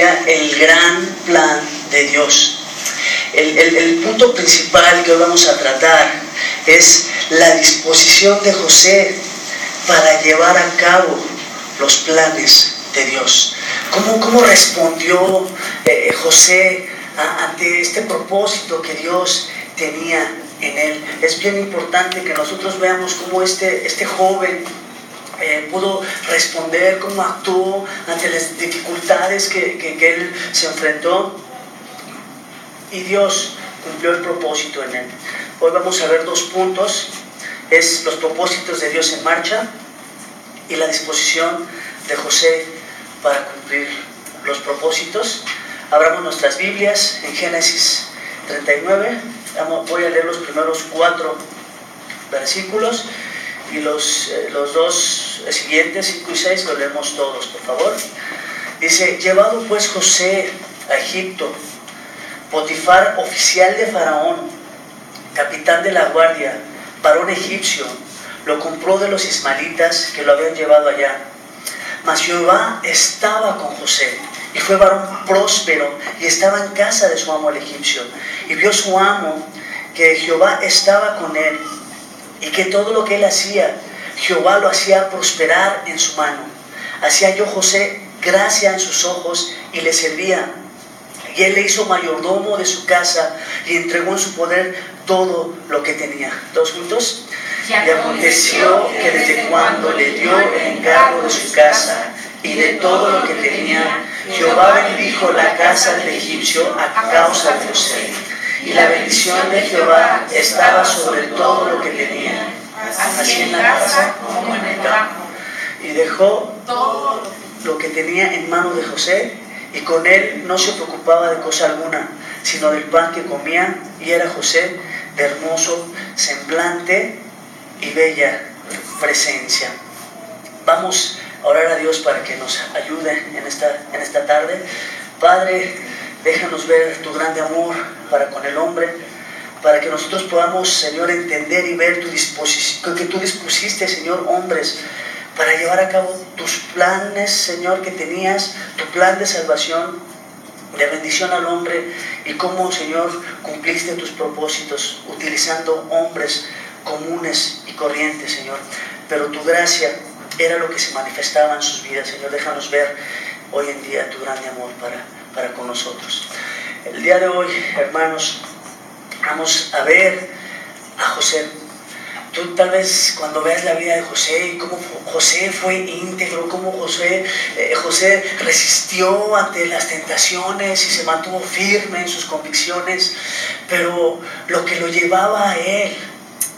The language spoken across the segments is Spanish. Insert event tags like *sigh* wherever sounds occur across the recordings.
el gran plan de Dios. El, el, punto principal que hoy vamos a tratar es la disposición de José para llevar a cabo los planes de Dios. ¿Cómo, cómo respondió eh, José ante este propósito que Dios tenía en él? Es bien importante que nosotros veamos cómo este, este joven eh, pudo responder, cómo actuó ante las dificultades que, que, él se enfrentó. Y Dios cumplió el propósito en él. Hoy vamos a ver dos puntos. Es los propósitos de Dios en marcha y la disposición de José para cumplir los propósitos. Abramos nuestras Biblias en Génesis 39. Voy a leer los primeros cuatro versículos y los, eh, los dos siguientes, 5 y 6, lo leemos todos, por favor. Dice, llevado pues José a Egipto, Potifar, oficial de Faraón, capitán de la guardia, varón egipcio, lo compró de los ismaelitas que lo habían llevado allá. Mas Jehová estaba con José y fue varón próspero y estaba en casa de su amo el egipcio. Y vio su amo que Jehová estaba con él y que todo lo que él hacía, Jehová lo hacía prosperar en su mano. Hacía yo José gracia en sus ojos y le servía. Y él le hizo mayordomo de su casa y entregó en su poder todo lo que tenía. ¿Dos juntos? Y aconteció que desde cuando le dio el encargo de su casa y de todo lo que tenía, Jehová bendijo la casa del egipcio a causa de José y la bendición de Jehová estaba sobre todo lo que tenía, así en la casa como en el campo. Y dejó todo lo que tenía en manos de José, y con él no se preocupaba de cosa alguna, sino del pan que comía, y era José de hermoso semblante y bella presencia. Vamos a orar a Dios para que nos ayude en esta, en esta tarde. Padre, Déjanos ver tu grande amor para con el hombre, para que nosotros podamos, Señor, entender y ver tu disposición, que tú dispusiste, Señor, hombres, para llevar a cabo tus planes, Señor, que tenías, tu plan de salvación, de bendición al hombre, y cómo, Señor, cumpliste tus propósitos utilizando hombres comunes y corrientes, Señor. Pero tu gracia era lo que se manifestaba en sus vidas, Señor. Déjanos ver hoy en día tu grande amor para para con nosotros. El día de hoy, hermanos, vamos a ver a José. Tú tal vez cuando veas la vida de José y cómo José fue íntegro, cómo José, eh, José resistió ante las tentaciones y se mantuvo firme en sus convicciones, pero lo que lo llevaba a él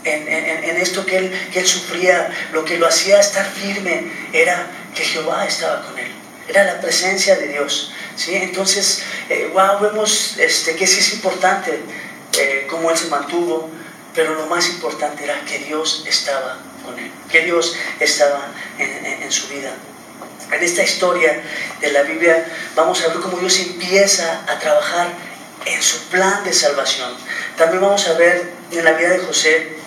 en, en, esto que él, que él sufría, lo que lo hacía estar firme era que Jehová estaba con él, era la presencia de Dios. ¿sí? Entonces, wow, eh, vemos este, que sí es importante eh, cómo él se mantuvo, pero lo más importante era que Dios estaba con él, que Dios estaba en, su vida. En esta historia de la Biblia vamos a ver cómo Dios empieza a trabajar en su plan de salvación. También vamos a ver en la vida de José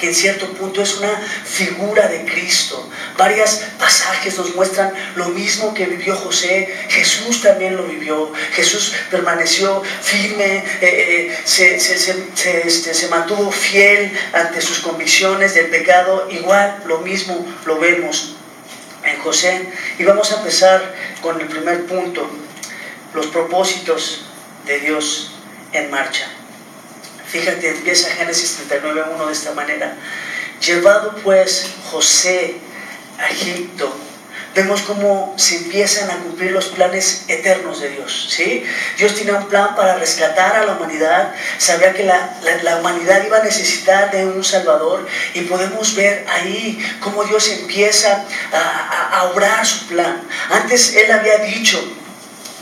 que en cierto punto es una figura de Cristo. Varios pasajes nos muestran lo mismo que vivió José. Jesús también lo vivió. Jesús permaneció firme, eh, eh, se, este, se, mantuvo fiel ante sus convicciones del pecado. Igual lo mismo lo vemos en José. Y vamos a empezar con el primer punto, los propósitos de Dios en marcha. Fíjate, empieza Génesis 39.1 de esta manera. Llevado pues José a Egipto, vemos cómo se empiezan a cumplir los planes eternos de Dios. ¿sí? Dios tenía un plan para rescatar a la humanidad, sabía que la, la, humanidad iba a necesitar de un Salvador y podemos ver ahí cómo Dios empieza a, a obrar su plan. Antes Él había dicho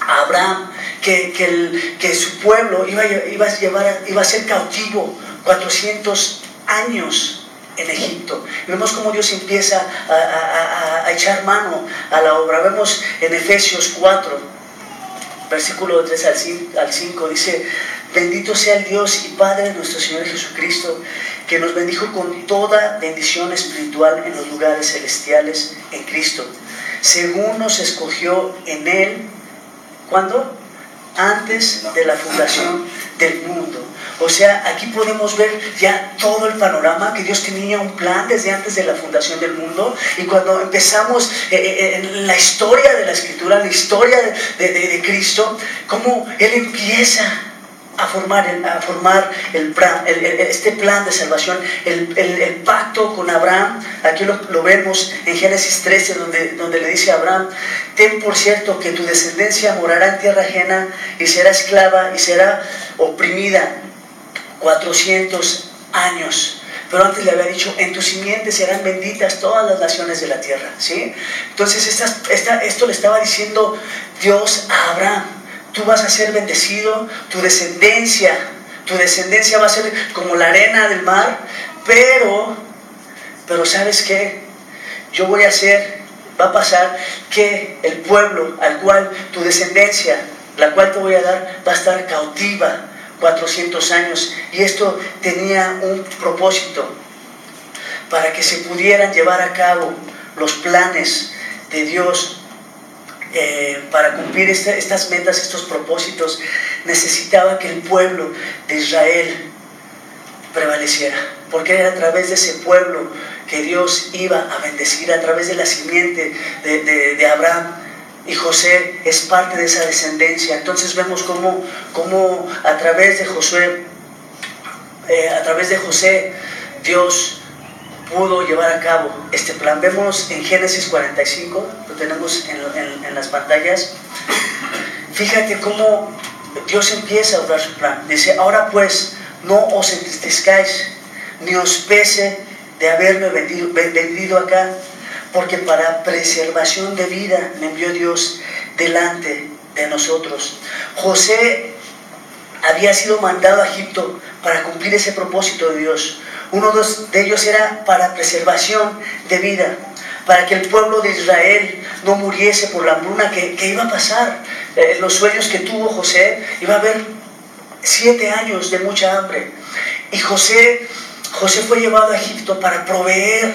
a Abraham, que, el, que su pueblo iba, iba, a llevar, iba a ser cautivo 400 años en Egipto. vemos cómo Dios empieza a, echar mano a la obra. Vemos en Efesios 4, versículo 3 al 5, dice, bendito sea el Dios y Padre de nuestro Señor Jesucristo, que nos bendijo con toda bendición espiritual en los lugares celestiales en Cristo, según nos escogió en Él ¿Cuándo? Antes de la fundación del mundo. O sea, aquí podemos ver ya todo el panorama, que Dios tenía un plan desde antes de la fundación del mundo. Y cuando empezamos eh, eh, en la historia de la escritura, la historia de, Cristo, cómo Él empieza a formar, a formar el plan, este plan de salvación, el, pacto con Abraham. Aquí lo, vemos en Génesis 13, donde, donde le dice a Abraham, ten por cierto que tu descendencia morará en tierra ajena y será esclava y será oprimida 400 años. Pero antes le había dicho, en tu simiente serán benditas todas las naciones de la tierra. ¿sí? Entonces esta, esto le estaba diciendo Dios a Abraham. Tú vas a ser bendecido, tu descendencia, tu descendencia va a ser como la arena del mar, pero, pero ¿sabes qué? Yo voy a hacer, va a pasar que el pueblo al cual tu descendencia, la cual te voy a dar, va a estar cautiva 400 años y esto tenía un propósito para que se pudieran llevar a cabo los planes de Dios eh, para cumplir estas metas, estos propósitos, necesitaba que el pueblo de Israel prevaleciera, porque era a través de ese pueblo que Dios iba a bendecir, a través de la simiente de, Abraham y José es parte de esa descendencia. Entonces vemos cómo, cómo a través de Josué, eh, a través de José, Dios pudo llevar a cabo este plan. Vemos en Génesis 45, lo tenemos en, en las pantallas. Fíjate cómo Dios empieza a obrar su plan. Dice, ahora pues, no os entristezcáis, ni os pese de haberme vendido, vendido acá porque para preservación de vida me envió Dios delante de nosotros. José había sido mandado a Egipto para cumplir ese propósito de Dios. Uno de ellos era para preservación de vida, para que el pueblo de Israel no muriese por la hambruna que, iba a pasar. Eh, los sueños que tuvo José, iba a haber siete años de mucha hambre. Y José, José fue llevado a Egipto para proveer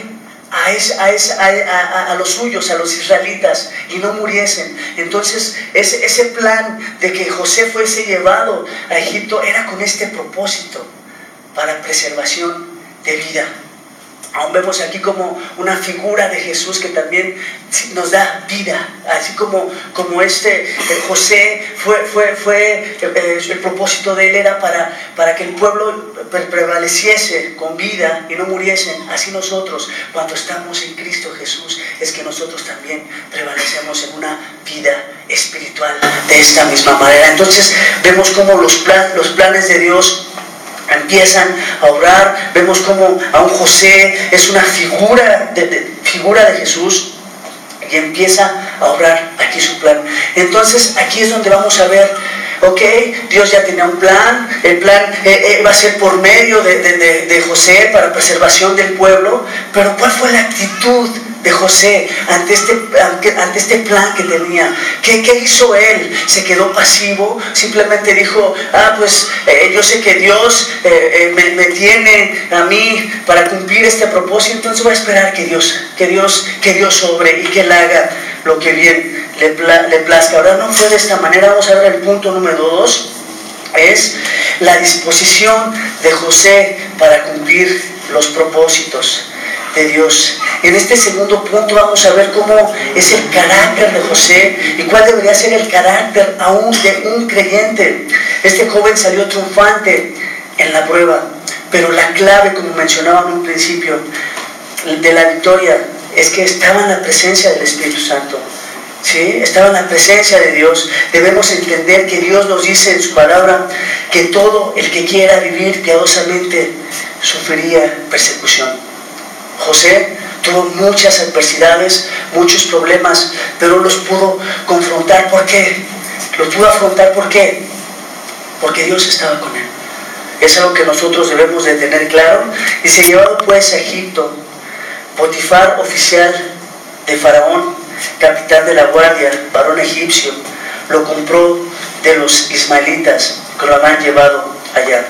a, a, los suyos, a los israelitas, y no muriesen. Entonces, ese, ese plan de que José fuese llevado a Egipto era con este propósito, para preservación de vida. Aún vemos aquí como una figura de Jesús que también nos da vida, así como, como este José fue, fue, fue eh, el propósito de él era para, para que el pueblo prevaleciese con vida y no muriesen, así nosotros cuando estamos en Cristo Jesús es que nosotros también prevalecemos en una vida espiritual de esta misma manera. Entonces vemos como los, plan, los planes de Dios empiezan a orar, vemos como a un José es una figura de, figura de Jesús y empieza a obrar aquí su plan. Entonces aquí es donde vamos a ver, ok, Dios ya tenía un plan, el plan eh, eh, va a ser por medio de, de José para preservación del pueblo, pero ¿cuál fue la actitud de José ante este, ante, este plan que tenía. ¿Qué, ¿Qué, hizo él? ¿Se quedó pasivo? Simplemente dijo, ah, pues eh, yo sé que Dios eh, eh, me, tiene a mí para cumplir este propósito, entonces voy a esperar que Dios, que Dios, que Dios sobre y que Él haga lo que bien le, le plazca. Ahora no fue de esta manera, vamos a ver el punto número dos, es la disposición de José para cumplir los propósitos de Dios. En este segundo punto vamos a ver cómo es el carácter de José y cuál debería ser el carácter aún de un creyente. Este joven salió triunfante en la prueba, pero la clave, como mencionaba en un principio, de la victoria es que estaba en la presencia del Espíritu Santo. ¿Sí? Estaba en la presencia de Dios. Debemos entender que Dios nos dice en su palabra que todo el que quiera vivir piadosamente sufriría persecución. José tuvo muchas adversidades, muchos problemas, pero los pudo confrontar. ¿Por qué? Los pudo afrontar ¿por qué? Porque Dios estaba con él. Es algo que nosotros debemos de tener claro. Y se llevado pues a Egipto, Potifar, oficial de Faraón, capitán de la guardia, varón egipcio, lo compró de los ismaelitas que lo habían llevado allá.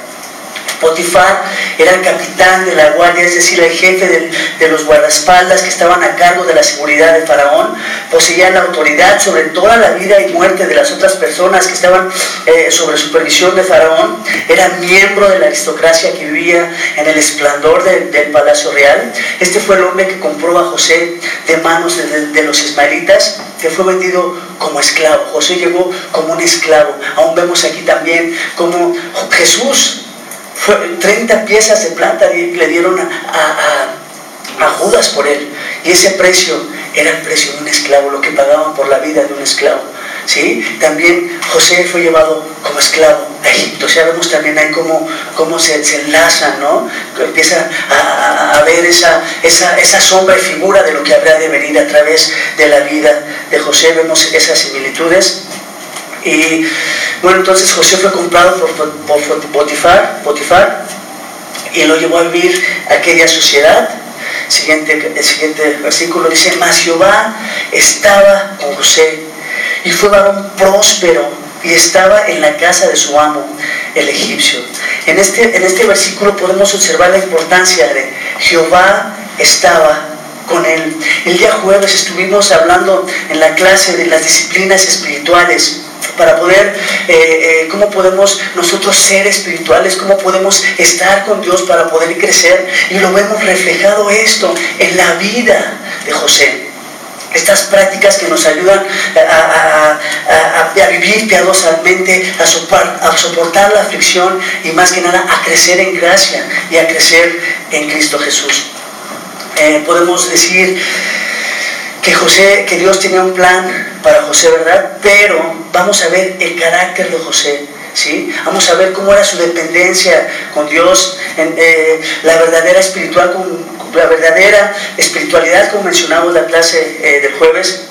Potifar era el capitán de la guardia, es decir, el jefe de, los guardaespaldas que estaban a cargo de la seguridad de Faraón. Poseía la autoridad sobre toda la vida y muerte de las otras personas que estaban eh, sobre supervisión de Faraón. Era miembro de la aristocracia que vivía en el esplendor del palacio real. Este fue el hombre que compró a José de manos de, los ismaelitas, que fue vendido como esclavo. José llegó como un esclavo. Aún vemos aquí también como Jesús 30 piezas de plata le dieron a, Judas por él. Y ese precio era el precio de un esclavo, lo que pagaban por la vida de un esclavo. ¿sí? También José fue llevado como esclavo a Egipto. Sea, vemos también ahí cómo, cómo se, enlazan, ¿no? Empieza a, ver esa, esa, esa, sombra y figura de lo que habrá de venir a través de la vida de José. Vemos esas similitudes. Y bueno, entonces José fue comprado por, por, Potifar, Potifar y lo llevó a vivir a aquella sociedad. Siguiente, el siguiente versículo dice, mas Jehová estaba con José y fue varón próspero y estaba en la casa de su amo, el egipcio. En este, en este versículo podemos observar la importancia de Jehová estaba con él. El día jueves estuvimos hablando en la clase de las disciplinas espirituales para poder, eh, eh, cómo podemos nosotros ser espirituales, cómo podemos estar con Dios para poder crecer. Y lo vemos reflejado esto en la vida de José. Estas prácticas que nos ayudan a, vivir piadosamente, a, a soportar la aflicción y más que nada a crecer en gracia y a crecer en Cristo Jesús. Eh, podemos decir que José, que Dios tenía un plan para José, ¿verdad? Pero vamos a ver el carácter de José, ¿sí? Vamos a ver cómo era su dependencia con Dios, eh, la verdadera espiritual, la verdadera espiritualidad, como mencionamos en la clase eh, del jueves,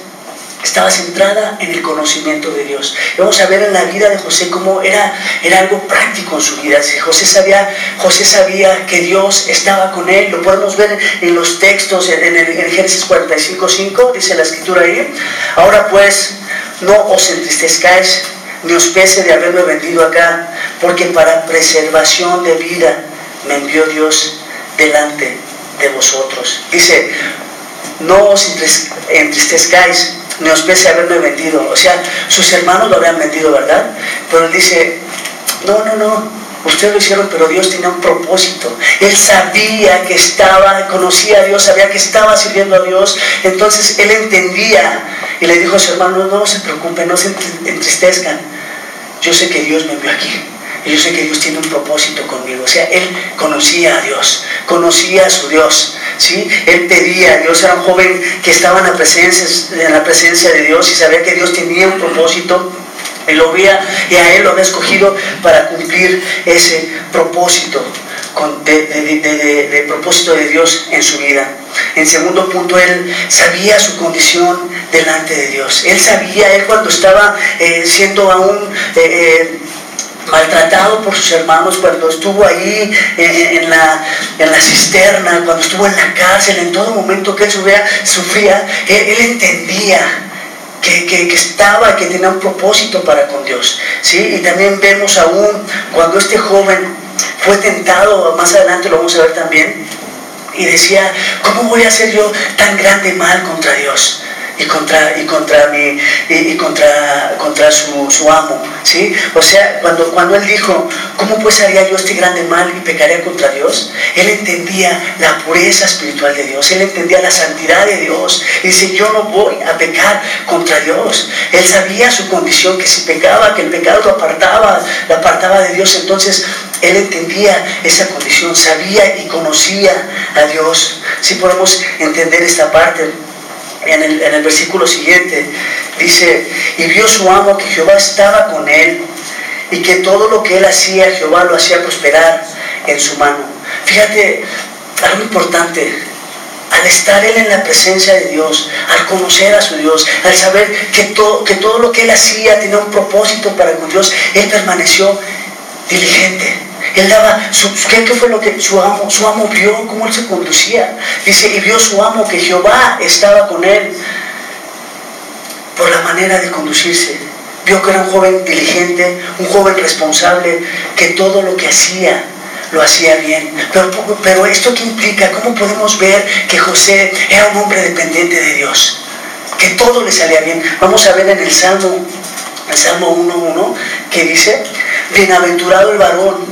estaba centrada en el conocimiento de Dios. vamos a ver en la vida de José cómo era, era algo práctico en su vida. José sabía, José sabía que Dios estaba con él. Lo podemos ver en los textos, en, el, en Génesis 45.5, dice la escritura ahí. Ahora pues, no os entristezcáis ni os pese de haberme vendido acá, porque para preservación de vida me envió Dios delante de vosotros. Dice, no os entristezcáis ni os pese haberme vendido. O sea, sus hermanos lo habían vendido, ¿verdad? Pero él dice, no, no, no, Ustedes lo hicieron, pero Dios tenía un propósito. Él sabía que estaba, conocía a Dios, sabía que estaba sirviendo a Dios. Entonces él entendía y le dijo a su hermano, no, no se preocupen, no se entristezcan. Yo sé que Dios me envió aquí. Y yo sé que Dios tiene un propósito conmigo. O sea, él conocía a Dios, conocía a su Dios. ¿sí? Él pedía a Dios, era un joven que estaba en la, presencia, en la presencia de Dios y sabía que Dios tenía un propósito. Él lo veía y a él lo había escogido para cumplir ese propósito de, propósito de Dios en su vida. En segundo punto, él sabía su condición delante de Dios. Él sabía, él cuando estaba eh, siendo aún eh, eh, maltratado por sus hermanos, cuando estuvo ahí en, la, en, la, cisterna, cuando estuvo en la cárcel, en todo momento que él sufría, él, entendía que, que, estaba, que tenía un propósito para con Dios. ¿sí? Y también vemos aún cuando este joven fue tentado, más adelante lo vamos a ver también, y decía, ¿cómo voy a hacer yo tan grande mal contra Dios? Y contra, y contra, mi, y, contra, contra su, su, amo. ¿sí? O sea, cuando, cuando él dijo, ¿cómo pues haría yo este grande mal y pecaría contra Dios? Él entendía la pureza espiritual de Dios, él entendía la santidad de Dios. Y dice, yo no voy a pecar contra Dios. Él sabía su condición, que si pecaba, que el pecado lo apartaba, lo apartaba de Dios. Entonces, él entendía esa condición, sabía y conocía a Dios. Si podemos entender esta parte en el, versículo siguiente, dice, y vio su amo que Jehová estaba con él y que todo lo que él hacía, Jehová lo hacía prosperar en su mano. Fíjate, algo importante, al estar él en la presencia de Dios, al conocer a su Dios, al saber que que todo lo que él hacía tenía un propósito para con Dios, él permaneció diligente él daba, ¿qué, fue lo que su amo, su amo vio? ¿Cómo él se conducía? Dice, y vio su amo que Jehová estaba con él por la manera de conducirse. Vio que era un joven diligente, un joven responsable, que todo lo que hacía lo hacía bien. Pero, pero esto qué implica, ¿cómo podemos ver que José era un hombre dependiente de Dios? Que todo le salía bien. Vamos a ver en el Salmo, el Salmo 1.1, que dice, bienaventurado el varón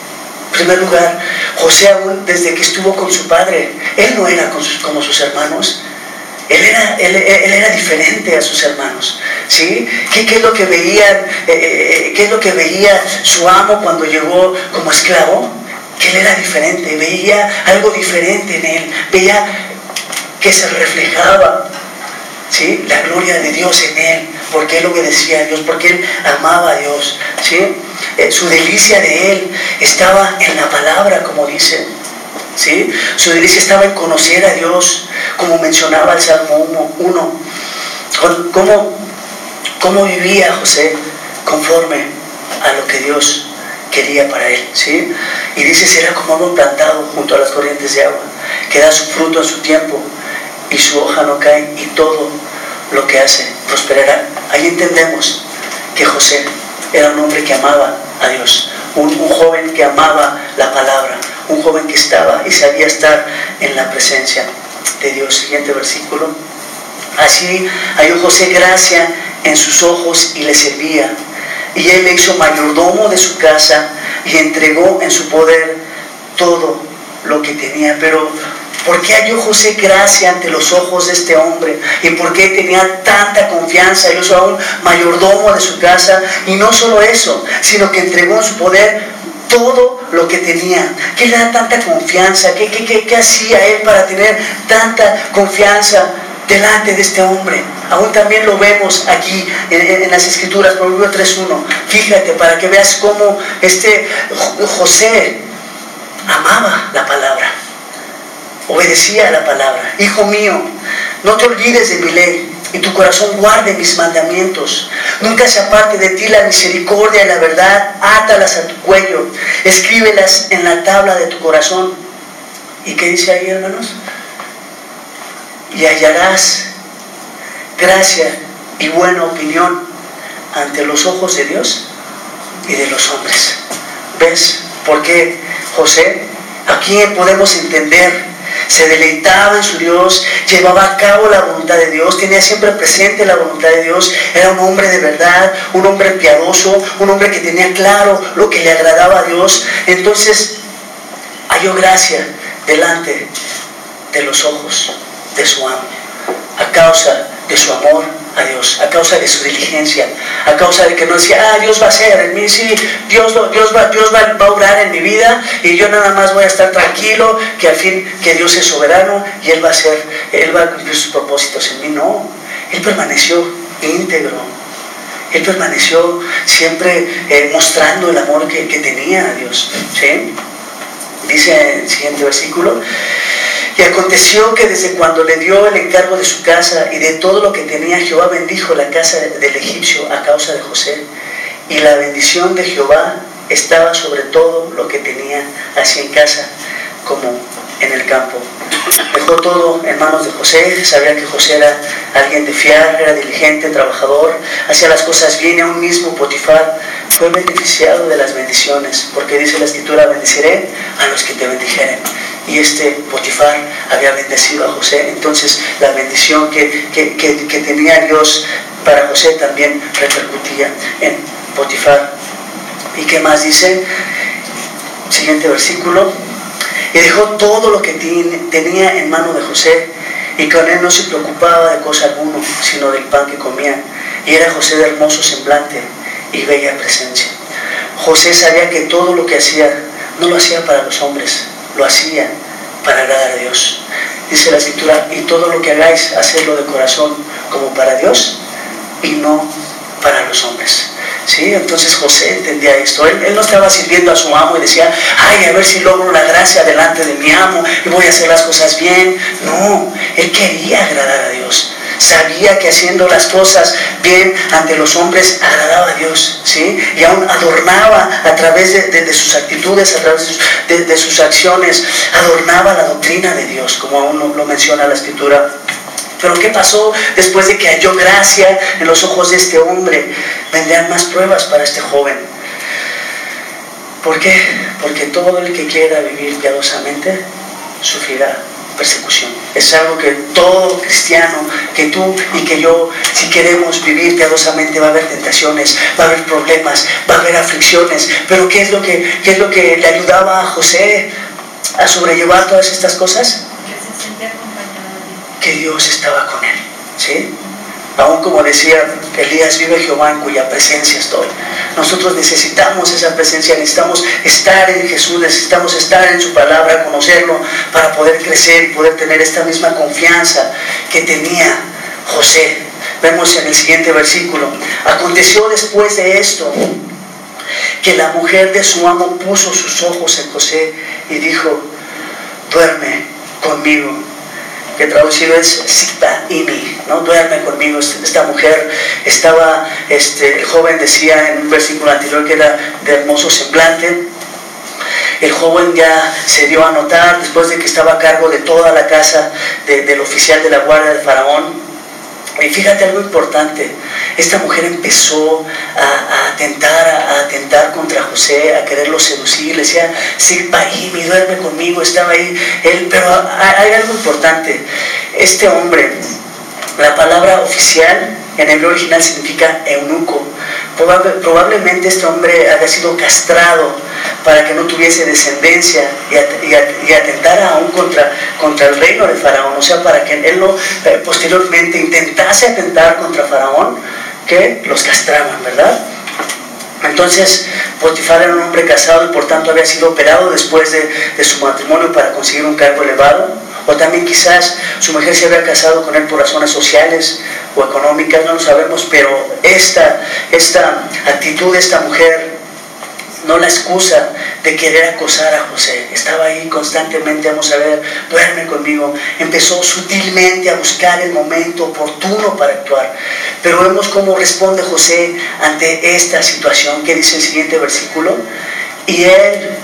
Primer lugar, José aún desde que estuvo con su padre, él no era como sus hermanos, él era, él, era, diferente a sus hermanos. ¿sí? ¿Qué, es lo que veían, eh, eh, qué es lo que veía su amo cuando llegó como esclavo? Que él era diferente, veía algo diferente en él, veía que se reflejaba ¿sí? la gloria de Dios en él, porque él obedecía a Dios, porque él amaba a Dios. ¿sí? Eh, su delicia de él estaba en la palabra, como dice. ¿sí? Su delicia estaba en conocer a Dios, como mencionaba el Salmo 1. ¿Cómo, ¿Cómo vivía José conforme a lo que Dios quería para él? ¿sí? Y dice, será como árbol plantado junto a las corrientes de agua, que da su fruto en su tiempo y su hoja no cae y todo lo que hace prosperará. Ahí entendemos que José era un hombre que amaba a Dios, un, joven que amaba la palabra, un joven que estaba y sabía estar en la presencia de Dios. Siguiente versículo. Así halló José gracia en sus ojos y le servía. Y él le hizo mayordomo de su casa y entregó en su poder todo lo que tenía. Pero ¿por qué halló José gracia ante los ojos de este hombre? ¿Y por qué tenía tanta confianza? Él hizo un mayordomo de su casa. Y no solo eso, sino que entregó en su poder todo lo que tenía. ¿Qué le da tanta confianza? ¿Qué, qué, hacía él para tener tanta confianza delante de este hombre? Aún también lo vemos aquí en, las escrituras, Proverbio 3.1. Fíjate para que veas cómo este José amaba la palabra, obedecía a la palabra. Hijo mío, no te olvides de mi ley y tu corazón guarde mis mandamientos. Nunca se aparte de ti la misericordia y la verdad, átalas a tu cuello, escríbelas en la tabla de tu corazón. ¿Y qué dice ahí, hermanos? Y hallarás gracia y buena opinión ante los ojos de Dios y de los hombres. ¿Ves por qué José? Aquí podemos entender se deleitaba en su Dios, llevaba a cabo la voluntad de Dios, tenía siempre presente la voluntad de Dios, era un hombre de verdad, un hombre piadoso, un hombre que tenía claro lo que le agradaba a Dios. Entonces halló gracia delante de los ojos de su amo, a causa de su amor a Dios, a causa de su diligencia, a causa de que no decía, ah, Dios va a hacer en mí, sí, Dios, Dios, va, Dios va, va, a obrar en mi vida y yo nada más voy a estar tranquilo, que al fin, que Dios es soberano y Él va a hacer, Él va a cumplir sus propósitos en mí. No, Él permaneció íntegro, Él permaneció siempre eh, mostrando el amor que, que tenía a Dios. Dice el siguiente versículo, y aconteció que desde cuando le dio el encargo de su casa y de todo lo que tenía, Jehová bendijo la casa del egipcio a causa de José. Y la bendición de Jehová estaba sobre todo lo que tenía, así en casa como en el campo. Dejó todo en manos de José, sabía que José era alguien de fiar, era diligente, trabajador, hacía las cosas bien y aún mismo Potifar fue beneficiado de las bendiciones, porque dice la escritura, bendeciré a los que te bendijeren y este Potifar había bendecido a José. Entonces la bendición que, tenía Dios para José también repercutía en Potifar. ¿Y qué más dice? Siguiente versículo. Y dejó todo lo que tenía en mano de José y con él no se preocupaba de cosa alguna, sino del pan que comía. Y era José de hermoso semblante y bella presencia. José sabía que todo lo que hacía no lo hacía para los hombres, lo hacía para agradar a Dios. Dice la escritura, y todo lo que hagáis, hacedlo de corazón como para Dios y no para los hombres. ¿Sí? Entonces José entendía esto. Él, él, no estaba sirviendo a su amo y decía, ay, a ver si logro la gracia delante de mi amo y voy a hacer las cosas bien. No, él quería agradar a Dios sabía que haciendo las cosas bien ante los hombres agradaba a Dios, ¿sí? Y aún adornaba a través de, sus actitudes, a través de, sus acciones, adornaba la doctrina de Dios, como aún lo, menciona la escritura. Pero ¿qué pasó después de que halló gracia en los ojos de este hombre? Vendrían más pruebas para este joven. ¿Por qué? Porque todo el que quiera vivir piadosamente sufrirá persecución. Es algo que todo cristiano, que tú y que yo, si queremos vivir piadosamente, va a haber tentaciones, va a haber problemas, va a haber aflicciones. Pero ¿qué es lo que, qué es lo que le ayudaba a José a sobrellevar todas estas cosas? Que Dios estaba con él. ¿sí? Aún como decía Elías, vive Jehová en cuya presencia estoy. Nosotros necesitamos esa presencia, necesitamos estar en Jesús, necesitamos estar en su palabra, conocerlo, para poder crecer y poder tener esta misma confianza que tenía José. Vemos en el siguiente versículo. Aconteció después de esto que la mujer de su amo puso sus ojos en José y dijo, duerme conmigo que traducido es Sita Imi, ¿no? duerme conmigo. Esta mujer estaba, este, el joven decía en un versículo anterior que era de hermoso semblante. El joven ya se dio a notar después de que estaba a cargo de toda la casa del oficial de la guardia de Faraón. Y fíjate algo importante, esta mujer empezó a, a, atentar contra José, a quererlo seducir, le decía, sí, mi duerme conmigo, estaba ahí, él, pero hay algo importante, este hombre, la palabra oficial en hebreo original significa eunuco, probablemente este hombre había sido castrado para que no tuviese descendencia y, atentara aún contra, contra el reino de Faraón, o sea, para que él no eh, posteriormente intentase atentar contra Faraón, que los castraban, ¿verdad? Entonces, Potifar era un hombre casado y por tanto había sido operado después de, de su matrimonio para conseguir un cargo elevado. O también quizás su mujer se había casado con él por razones sociales o económicas, no lo sabemos, pero esta, esta actitud de esta mujer no la excusa de querer acosar a José. Estaba ahí constantemente, vamos a ver, duerme conmigo. Empezó sutilmente a buscar el momento oportuno para actuar. Pero vemos cómo responde José ante esta situación, que dice el siguiente versículo. Y él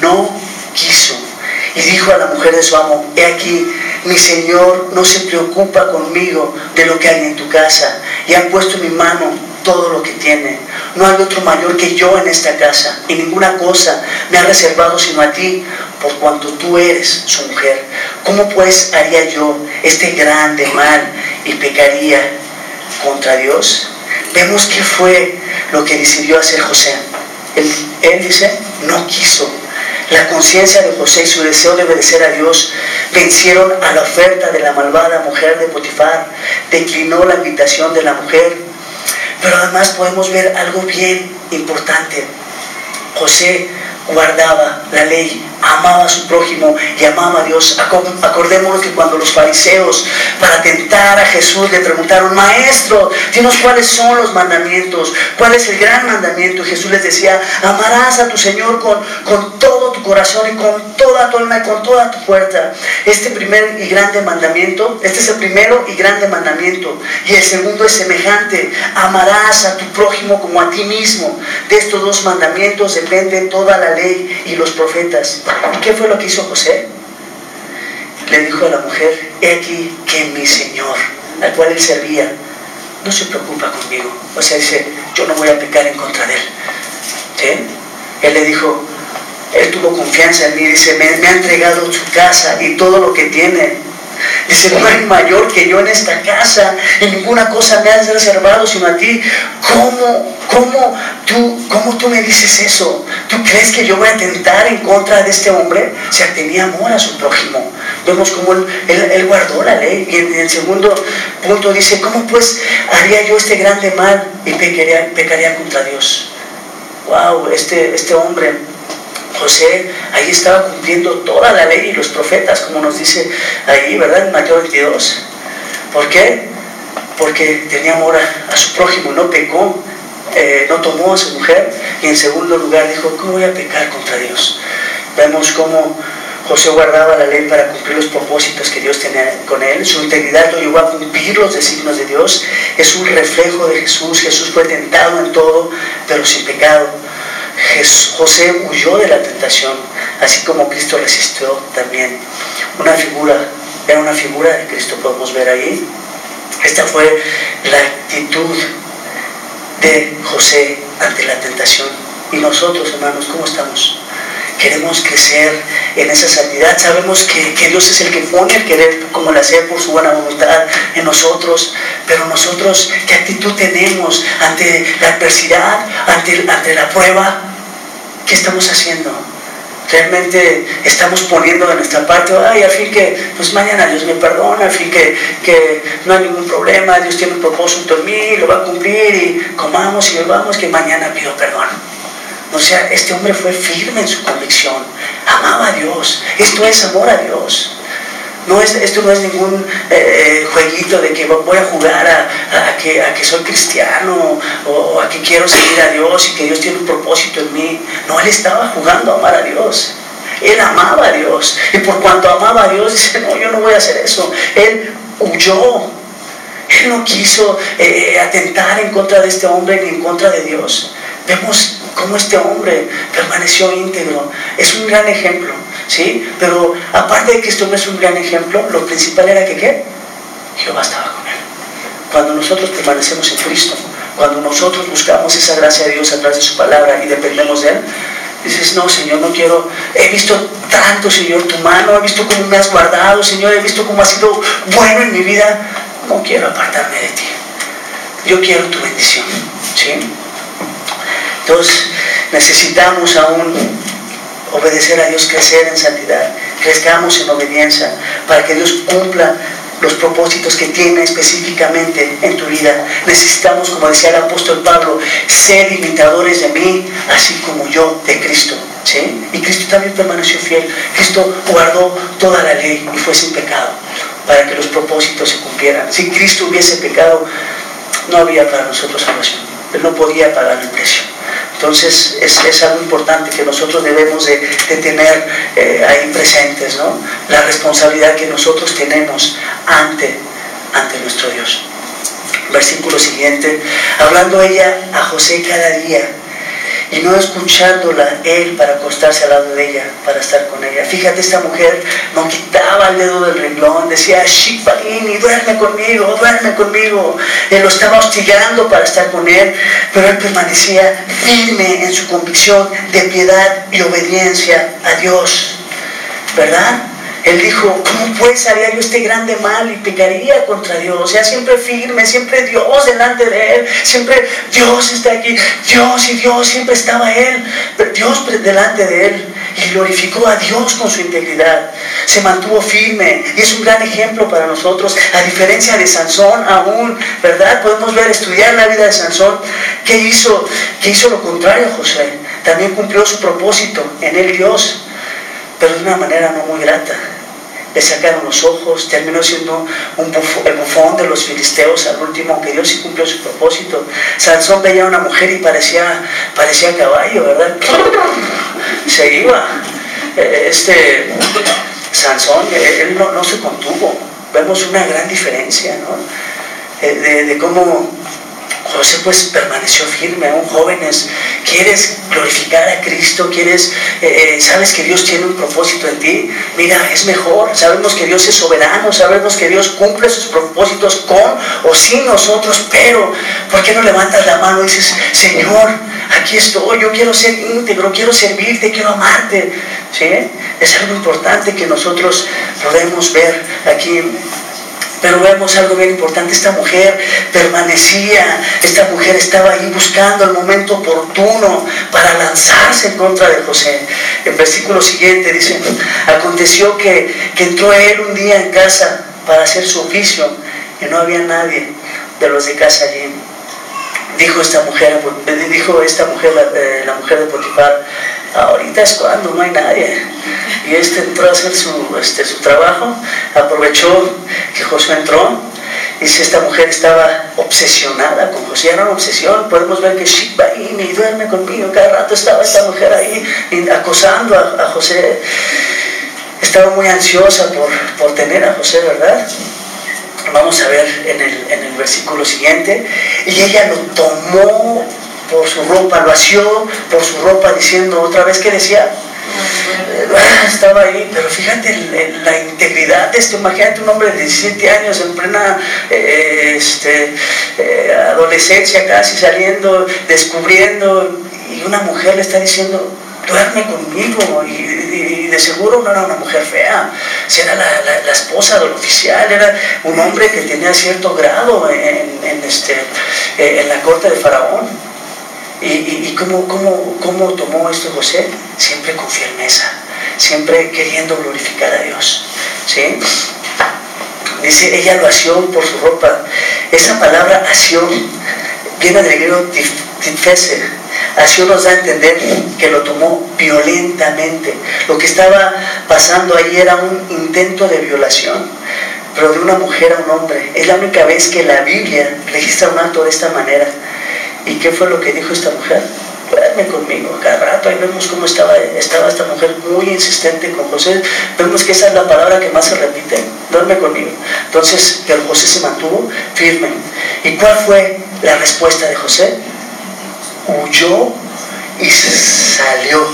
no quiso y dijo a la mujer de su amo, he aquí, mi Señor no se preocupa conmigo de lo que hay en tu casa y ha puesto en mi mano todo lo que tiene. No hay otro mayor que yo en esta casa y ninguna cosa me ha reservado sino a ti por cuanto tú eres su mujer. ¿Cómo pues haría yo este grande mal y pecaría contra Dios? Vemos qué fue lo que decidió hacer José. Él, él dice, no quiso la conciencia de José y su deseo de obedecer a Dios vencieron a la oferta de la malvada mujer de Potifar, declinó la invitación de la mujer. Pero además podemos ver algo bien importante. José guardaba la ley, amaba a su prójimo y amaba a Dios. Acordémonos que cuando los fariseos, para tentar a Jesús, le preguntaron, Maestro, dinos cuáles son los mandamientos, cuál es el gran mandamiento. Jesús les decía, amarás a tu Señor con, con todo tu corazón y con toda tu alma y con toda tu fuerza. Este primer y grande mandamiento, este es el primero y grande mandamiento. Y el segundo es semejante, amarás a tu prójimo como a ti mismo. De estos dos mandamientos depende toda la ley y los profetas. ¿Y qué fue lo que hizo José? Le dijo a la mujer, he aquí que mi Señor, al cual él servía, no se preocupa conmigo. O sea, dice, yo no voy a pecar en contra de él. Él le dijo, él tuvo confianza en mí, dice, me, me ha entregado su casa y todo lo que tiene Dice, no hay mayor que yo en esta casa, y ninguna cosa me has reservado sino a ti. ¿Cómo, cómo, tú, ¿Cómo tú me dices eso? ¿Tú crees que yo voy a tentar en contra de este hombre? O sea, tenía amor a su prójimo. Vemos cómo él, guardó la ley. Y en, el segundo punto dice, ¿cómo pues haría yo este grande mal y pecaría, pecaría contra Dios? Wow, este, este hombre José ahí estaba cumpliendo toda la ley y los profetas, como nos dice ahí, ¿verdad? En Mateo 22. ¿Por qué? Porque tenía amor a, su prójimo, no pecó. eh, no tomó a su mujer y en segundo lugar dijo, ¿cómo voy a pecar contra Dios? Vemos cómo José guardaba la ley para cumplir los propósitos que Dios tenía con él. Su integridad lo llevó a cumplir los designios de Dios. Es un reflejo de Jesús. Jesús fue tentado en todo, pero sin pecado. José huyó de la tentación, así como Cristo resistió también. Una figura, era una figura de Cristo, podemos ver ahí. Esta fue la actitud de José ante la tentación. Y nosotros, hermanos, ¿cómo estamos? Queremos crecer en esa santidad. Sabemos que, Dios es el que pone el querer como el hacer por su buena voluntad en nosotros. Pero nosotros, ¿qué actitud tenemos ante la adversidad, ante, ante la prueba? ¿Qué estamos haciendo? realmente estamos poniendo de nuestra parte, ay, a fin que, pues mañana Dios me perdona, a fin que, que no hay ningún problema, Dios tiene un propósito en mí, lo va a cumplir y comamos y bebamos, que mañana pido perdón. O sea, este hombre fue firme en su convicción, amaba a Dios, esto es amor a Dios. No es, esto no es ningún eh, jueguito de que voy a jugar a, que, a, que, soy cristiano o, a que quiero seguir a Dios y que Dios tiene un propósito en mí. No, él estaba jugando a amar a Dios. Él amaba a Dios. Y por cuanto amaba a Dios, dice, no, yo no voy a hacer eso. Él huyó. Él no quiso eh, atentar en contra de este hombre ni en contra de Dios. Vemos cómo este hombre permaneció íntegro. Es un gran ejemplo, ¿sí? Pero aparte de que este hombre es un gran ejemplo, lo principal era que ¿qué? Jehová estaba con él. Cuando nosotros permanecemos en Cristo, cuando nosotros buscamos esa gracia de Dios a través de su palabra y dependemos de Él, dices, no, Señor, no quiero, he visto tanto, Señor, tu mano, he visto cómo me has guardado, Señor, he visto cómo has sido bueno en mi vida, no quiero apartarme de ti. Yo quiero tu bendición, ¿sí? Entonces necesitamos aún obedecer a Dios, crecer en santidad, crezcamos en obediencia para que Dios cumpla los propósitos que tiene específicamente en tu vida. Necesitamos, como decía el apóstol Pablo, ser imitadores de mí, así como yo de Cristo. ¿sí? Y Cristo también permaneció fiel. Cristo guardó toda la ley y fue sin pecado para que los propósitos se cumplieran. Si Cristo hubiese pecado, no había para nosotros salvación. Él no podía pagar el precio. Entonces es, algo importante que nosotros debemos de, tener eh, ahí presentes, ¿no? La responsabilidad que nosotros tenemos ante, ante nuestro Dios. Versículo siguiente, hablando ella a José cada día y no escuchándola él para acostarse al lado de ella, para estar con ella. Fíjate, esta mujer no quitaba el dedo del renglón, decía, Shipalini, duerme conmigo, duerme conmigo. Él lo estaba hostigando para estar con él, pero él permanecía firme en su convicción de piedad y obediencia a Dios. ¿Verdad? Él dijo, ¿cómo pues haría yo este grande mal y pecaría contra Dios? O sea, siempre firme, siempre Dios delante de él, siempre Dios está aquí, Dios y Dios, siempre estaba él, Dios delante de él. Y glorificó a Dios con su integridad. Se mantuvo firme y es un gran ejemplo para nosotros, a diferencia de Sansón aún, ¿verdad? Podemos ver, estudiar la vida de Sansón, que hizo, que hizo lo contrario José. También cumplió su propósito en el Dios pero de una manera no muy grata. Le sacaron los ojos, terminó siendo un el bufón de los filisteos al último, aunque Dios sí cumplió su propósito. Sansón veía a una mujer y parecía, parecía caballo, ¿verdad? *laughs* Se iba. E, este Sansón, e, él no, se contuvo. Vemos una gran diferencia, ¿no? E, de, de cómo José pues permaneció firme, aún jóvenes, quieres glorificar a Cristo, quieres, eh, eh, sabes que Dios tiene un propósito en ti, mira, es mejor, sabemos que Dios es soberano, sabemos que Dios cumple sus propósitos con o sin nosotros, pero ¿por qué no levantas la mano y dices, Señor, aquí estoy, yo quiero ser íntegro, quiero servirte, quiero amarte? ¿Sí? Es algo importante que nosotros podemos ver aquí pero vemos algo bien importante, esta mujer permanecía, esta mujer estaba ahí buscando el momento oportuno para lanzarse en contra de José. El versículo siguiente dice, aconteció que, que entró él un día en casa para hacer su oficio y no había nadie de los de casa allí. Dijo esta mujer, dijo esta mujer, la, eh, la mujer de Potifar, ahorita es cuando no hay nadie. Y este entró a hacer su, este, su trabajo, aprovechó que Josué entró Dice, esta mujer estaba obsesionada con José, era una obsesión. Podemos ver que Shiba y duerme conmigo. Cada rato estaba esta mujer ahí acosando a, José. Estaba muy ansiosa por, por, tener a José, ¿verdad? Vamos a ver en el, en el versículo siguiente. Y ella lo tomó por su ropa, lo asió por su ropa, diciendo otra vez que decía, ah, estaba ahí, pero fíjate la integridad de esto, imagínate un hombre de 17 años en plena eh, este, eh, adolescencia casi saliendo, descubriendo, y una mujer le está diciendo, duerme conmigo, y, de seguro no era una mujer fea, si era la, esposa del oficial, era un hombre que tenía cierto grado en, este, eh, en la corte de Faraón. ¿Y, cómo, tomó esto José? Siempre con firmeza, siempre queriendo glorificar a Dios. ¿sí? Dice, ella lo asió por su ropa. Esa palabra asió viene del griego tifese. Asió nos da a entender que lo tomó violentamente. Lo que estaba pasando ahí era un intento de violación, pero de una mujer a un hombre. Es la única vez que la Biblia registra un acto de esta manera. ¿Y qué fue lo que dijo esta mujer? Duerme conmigo, cada rato ahí vemos cómo estaba, estaba esta mujer muy insistente con José. Vemos que esa es la palabra que más se repite, duerme conmigo. Entonces, que José se mantuvo firme. ¿Y cuál fue la respuesta de José? Huyó y salió.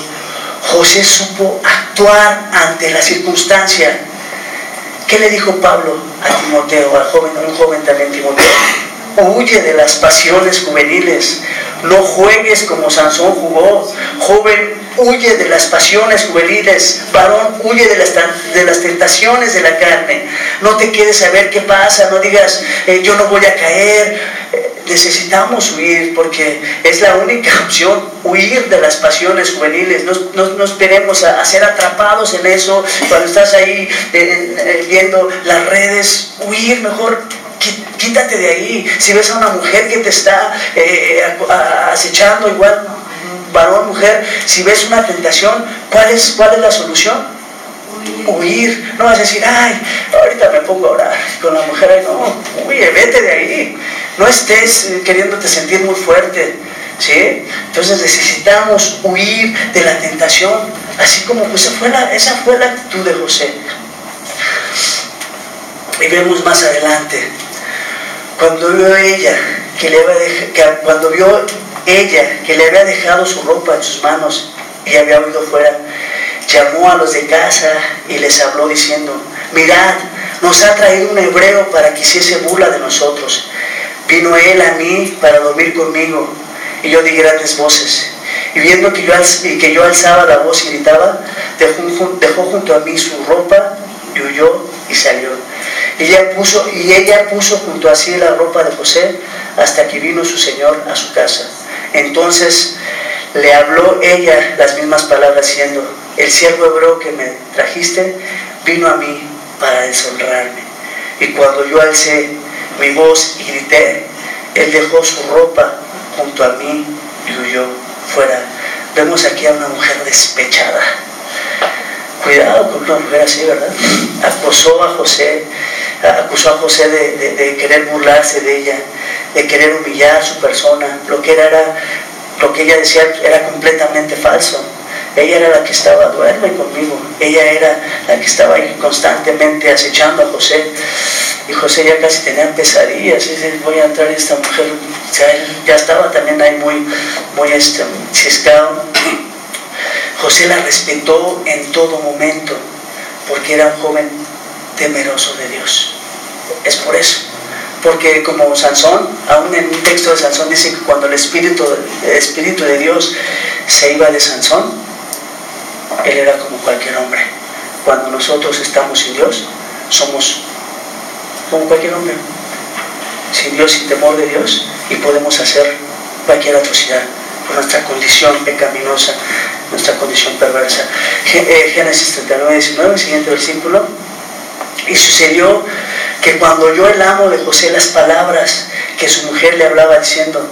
José supo actuar ante la circunstancia. ¿Qué le dijo Pablo a Timoteo, al joven, a un joven también Timoteo? Huye de las pasiones juveniles. No juegues como Sansón jugó. Joven, huye de las pasiones juveniles. Varón, huye de las, de las tentaciones de la carne. No te quieres saber qué pasa. No digas, eh, yo no voy a caer. Eh, necesitamos huir porque es la única *laughs* opción, huir de las pasiones juveniles. No, esperemos a, ser atrapados en eso. Cuando estás ahí eh, viendo las redes, huir mejor quítate de ahí. Si ves a una mujer que te está eh, acechando, igual varón, mujer, si ves una tentación, ¿cuál es, cuál es la solución? Huir. No vas a decir, ay, ahorita me pongo a orar con la mujer. Ay, no, huye, vete de ahí. No estés queriéndote sentir muy fuerte. ¿Sí? Entonces necesitamos huir de la tentación, así como pues, esa fue la, esa fue la actitud de José. Y vemos más adelante cuando vio ella que le había cuando vio ella que le había dejado su ropa en sus manos y había huido fuera, llamó a los de casa y les habló diciendo, mirad, nos ha traído un hebreo para que hiciese burla de nosotros. Vino él a mí para dormir conmigo y yo di grandes voces. Y viendo que yo, que yo alzaba la voz y gritaba, dejó, dejó junto a mí su ropa y huyó y salió. Y ella puso, y ella puso junto a sí la ropa de José hasta que vino su señor a su casa. Entonces le habló ella las mismas palabras diciendo, el siervo hebreo que me trajiste vino a mí para deshonrarme. Y cuando yo alcé mi voz y grité, él dejó su ropa junto a mí y huyó fuera. Vemos aquí a una mujer despechada Cuidado con una mujer así, ¿verdad? Acosó a José, acusó a José de, querer burlarse de ella, de querer humillar su persona. Lo que, era, lo que ella decía era completamente falso. Ella era la que estaba, duerme conmigo. Ella era la que estaba ahí constantemente acechando a José. Y José ya casi tenía pesadillas. Y dice, voy a entrar esta mujer. O ya estaba también ahí muy, muy este. José la respetó en todo momento porque era un joven temeroso de Dios. Es por eso. Porque como Sansón, aún en un texto de Sansón dice que cuando el espíritu, espíritu de Dios se iba de Sansón, él era como cualquier hombre. Cuando nosotros estamos sin Dios, somos como cualquier hombre. Sin Dios, sin temor de Dios, y podemos hacer cualquier atrocidad por nuestra condición pecaminosa, nuestra condición perversa. Eh, Génesis 39, 19, siguiente versículo. Y sucedió que cuando oyó el amo de José las palabras que su mujer le hablaba diciendo,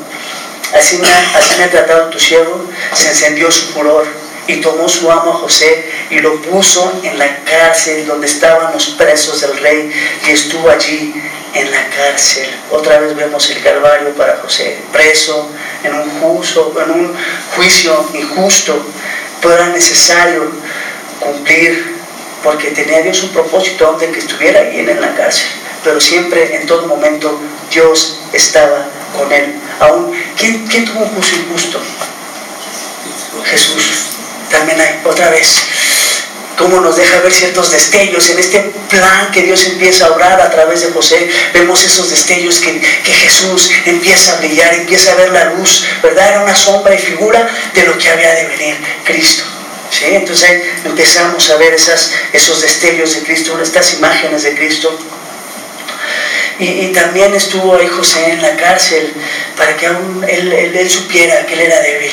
así me, así me ha tratado tu siervo, se encendió su furor y tomó su amo a José y lo puso en la cárcel donde estaban los presos del rey y estuvo allí en la cárcel. Otra vez vemos el Calvario para José, preso en un, justo, en un juicio injusto, pero era necesario cumplir porque tenía Dios un propósito aunque que estuviera ahí en la cárcel, pero siempre, en todo momento, Dios estaba con él. Aún, ¿quién, tuvo un juicio injusto? Jesús. También hay, otra vez, cómo nos deja ver ciertos destellos en este plan que Dios empieza a orar a través de José. Vemos esos destellos que, que, Jesús empieza a brillar, empieza a ver la luz, ¿verdad? Era una sombra y figura de lo que había de venir, Cristo. ¿Sí? Entonces empezamos a ver esas, esos destellos de Cristo, estas imágenes de Cristo. Y, y, también estuvo ahí José en la cárcel para que aún él, él, él supiera que él era débil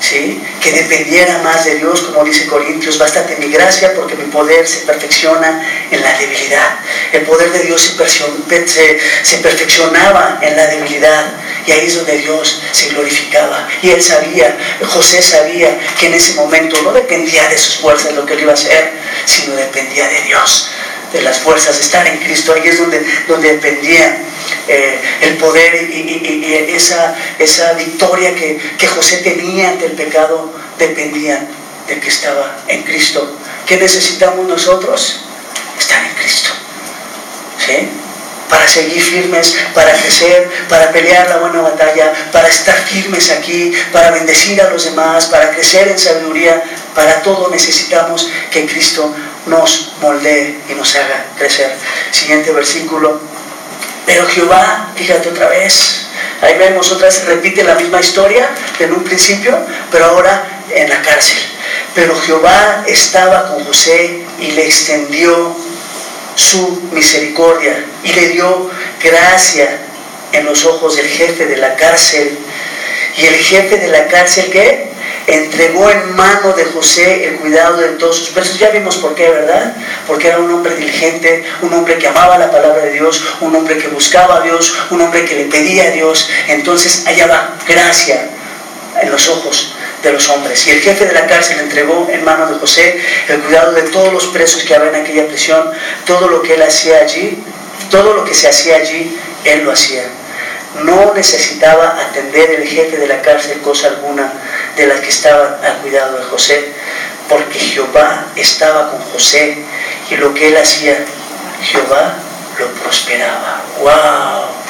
¿sí? que dependiera más de Dios, como dice Corintios, bástate mi gracia porque mi poder se perfecciona en la debilidad. El poder de Dios se, se perfeccionaba en la debilidad y ahí es donde Dios se glorificaba. Y él sabía, José sabía que en ese momento no dependía de sus fuerzas lo que él iba a hacer, sino dependía de Dios de las fuerzas, de estar en Cristo, ahí es donde, donde dependía eh, el poder y, esa, esa victoria que, que, José tenía ante el pecado dependía de que estaba en Cristo. ¿Qué necesitamos nosotros? Estar en Cristo. ¿Sí? Para seguir firmes, para crecer, para pelear la buena batalla, para estar firmes aquí, para bendecir a los demás, para crecer en sabiduría, para todo necesitamos que Cristo nos moldee y nos haga crecer. Siguiente versículo. Pero Jehová, fíjate otra vez, ahí vemos otra vez, repite la misma historia en un principio, pero ahora en la cárcel. Pero Jehová estaba con José y le extendió su misericordia y le dio gracia en los ojos del jefe de la cárcel. Y el jefe de la cárcel, ¿qué? entregó en mano de José el cuidado de todos sus presos. Ya vimos por qué, ¿verdad? Porque era un hombre diligente, un hombre que amaba la palabra de Dios, un hombre que buscaba a Dios, un hombre que le pedía a Dios. Entonces allá va gracia en los ojos de los hombres. Y el jefe de la cárcel entregó en mano de José el cuidado de todos los presos que había en aquella prisión, todo lo que él hacía allí, todo lo que se hacía allí, él lo hacía. No necesitaba atender el jefe de la cárcel cosa alguna de las que estaban al cuidado de José, porque Jehová estaba con José y lo que él hacía, Jehová lo prosperaba. ¡Wow!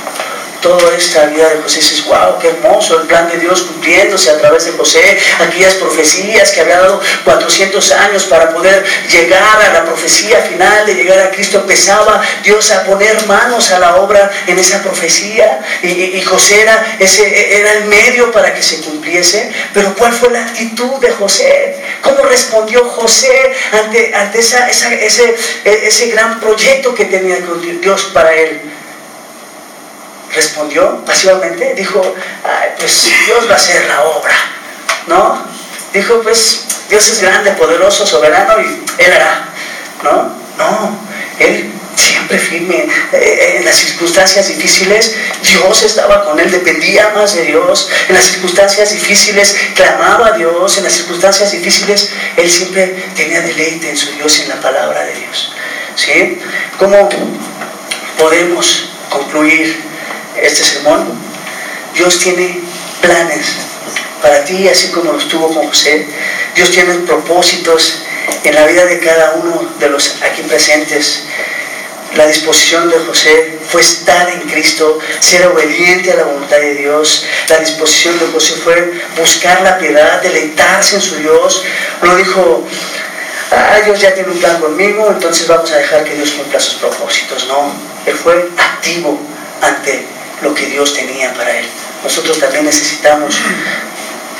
Toda esta vida de José, dices, wow, qué hermoso el plan de Dios cumpliéndose a través de José, aquellas profecías que había dado 400 años para poder llegar a la profecía final de llegar a Cristo, empezaba Dios a poner manos a la obra en esa profecía y, José era, ese, era el medio para que se cumpliese, pero ¿cuál fue la actitud de José? ¿Cómo respondió José ante, ante esa, ese, ese gran proyecto que tenía Dios para él? Respondió pasivamente, dijo, pues Dios va a hacer la obra, ¿no? Dijo, pues Dios es grande, poderoso, soberano y Él hará, ¿no? No, Él siempre firme. Eh, eh, en las circunstancias difíciles, Dios estaba con él, dependía más de Dios. En las circunstancias difíciles, clamaba a Dios. En las circunstancias difíciles, él siempre tenía deleite en su Dios, en la palabra de Dios. ¿Sí? ¿Cómo podemos concluir este sermón, Dios tiene planes para ti, así como los tuvo con José. Dios tiene propósitos en la vida de cada uno de los aquí presentes. La disposición de José fue estar en Cristo, ser obediente a la voluntad de Dios. La disposición de José fue buscar la piedad, deleitarse en su Dios. No dijo, ah, Dios ya tiene un plan conmigo, entonces vamos a dejar que Dios cumpla sus propósitos. No, él fue activo ante lo que Dios tenía para él. Nosotros también necesitamos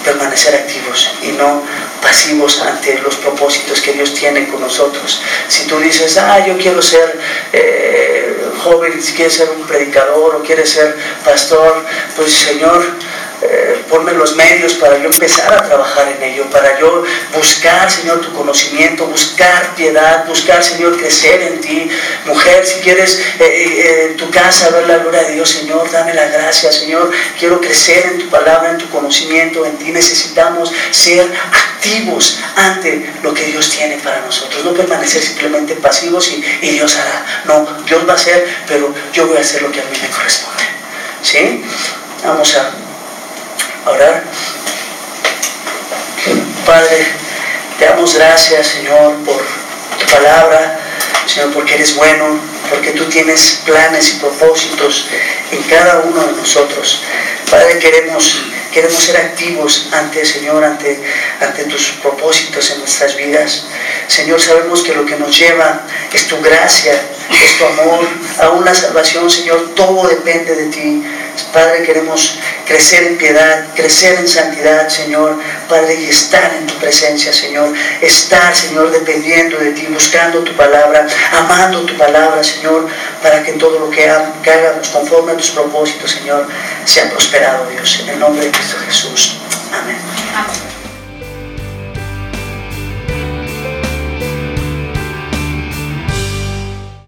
permanecer activos y no pasivos ante los propósitos que Dios tiene con nosotros. Si tú dices, ah, yo quiero ser eh, joven, si quieres ser un predicador o quieres ser pastor, pues Señor, eh, ponme los medios para yo empezar a trabajar en ello, para yo buscar, Señor, tu conocimiento, buscar piedad, buscar, Señor, crecer en ti. Mujer, si quieres eh, eh, en tu casa ver la gloria de Dios, Señor, dame la gracia, Señor. Quiero crecer en tu palabra, en tu conocimiento, en ti. Necesitamos ser activos ante lo que Dios tiene para nosotros. No permanecer simplemente pasivos y Dios hará. No, Dios va a hacer, pero yo voy a hacer lo que a mí me corresponde. ¿Sí? Vamos a orar. Padre, te damos gracias, Señor, por tu palabra, Señor, porque eres bueno, porque tú tienes planes y propósitos en cada uno de nosotros. Padre, queremos, queremos ser activos ante Señor, ante, ante tus propósitos en nuestras vidas. Señor, sabemos que lo que nos lleva es tu gracia, es tu amor, a una salvación, Señor, todo depende de ti. Padre, queremos crecer en piedad, crecer en santidad, Señor, Padre, y estar en tu presencia, Señor. Estar, Señor, dependiendo de ti, buscando tu palabra, amando tu palabra, Señor, para que todo lo que hagamos conforme a tus propósitos, Señor, sea prosperado, Dios. En el nombre de Cristo Jesús. Amén. Amén.